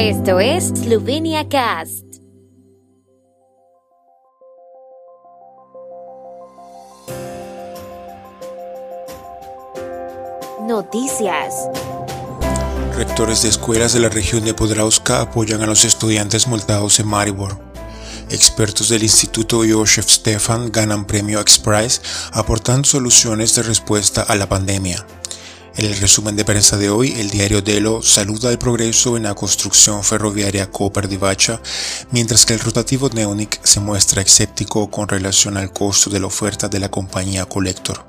Esto es Slovenia Cast. Noticias. Rectores de escuelas de la región de Podravska apoyan a los estudiantes multados en Maribor. Expertos del Instituto Josef Stefan ganan premio X-Prize aportando soluciones de respuesta a la pandemia. En el resumen de prensa de hoy, el diario Delo saluda el progreso en la construcción ferroviaria Koper Divacha, mientras que el rotativo Neonic se muestra escéptico con relación al costo de la oferta de la compañía Collector.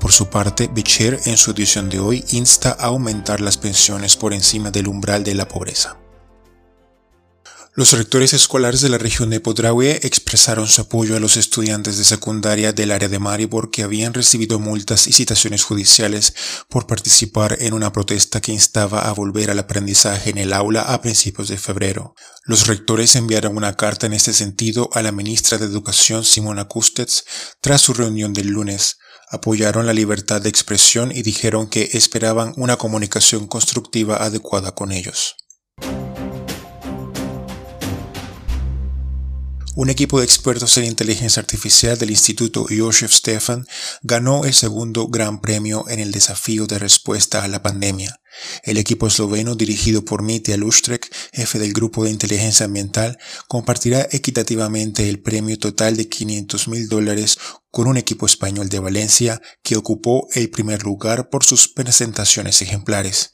Por su parte, Becher en su edición de hoy insta a aumentar las pensiones por encima del umbral de la pobreza. Los rectores escolares de la región de Podravie expresaron su apoyo a los estudiantes de secundaria del área de Maribor que habían recibido multas y citaciones judiciales por participar en una protesta que instaba a volver al aprendizaje en el aula a principios de febrero. Los rectores enviaron una carta en este sentido a la ministra de Educación Simona Kustets tras su reunión del lunes apoyaron la libertad de expresión y dijeron que esperaban una comunicación constructiva adecuada con ellos. Un equipo de expertos en inteligencia artificial del Instituto Josef Stefan ganó el segundo gran premio en el desafío de respuesta a la pandemia. El equipo esloveno dirigido por Mitja Lustrek, jefe del grupo de inteligencia ambiental, compartirá equitativamente el premio total de 500 mil dólares con un equipo español de Valencia que ocupó el primer lugar por sus presentaciones ejemplares.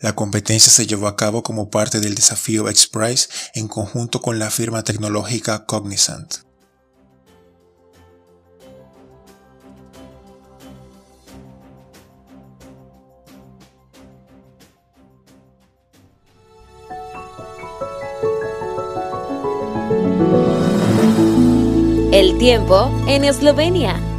La competencia se llevó a cabo como parte del desafío X-Prize en conjunto con la firma tecnológica Cognizant. El tiempo en Eslovenia.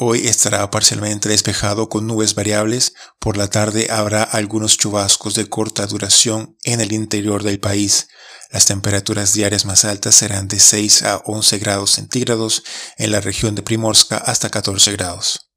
Hoy estará parcialmente despejado con nubes variables. Por la tarde habrá algunos chubascos de corta duración en el interior del país. Las temperaturas diarias más altas serán de 6 a 11 grados centígrados en la región de Primorska hasta 14 grados.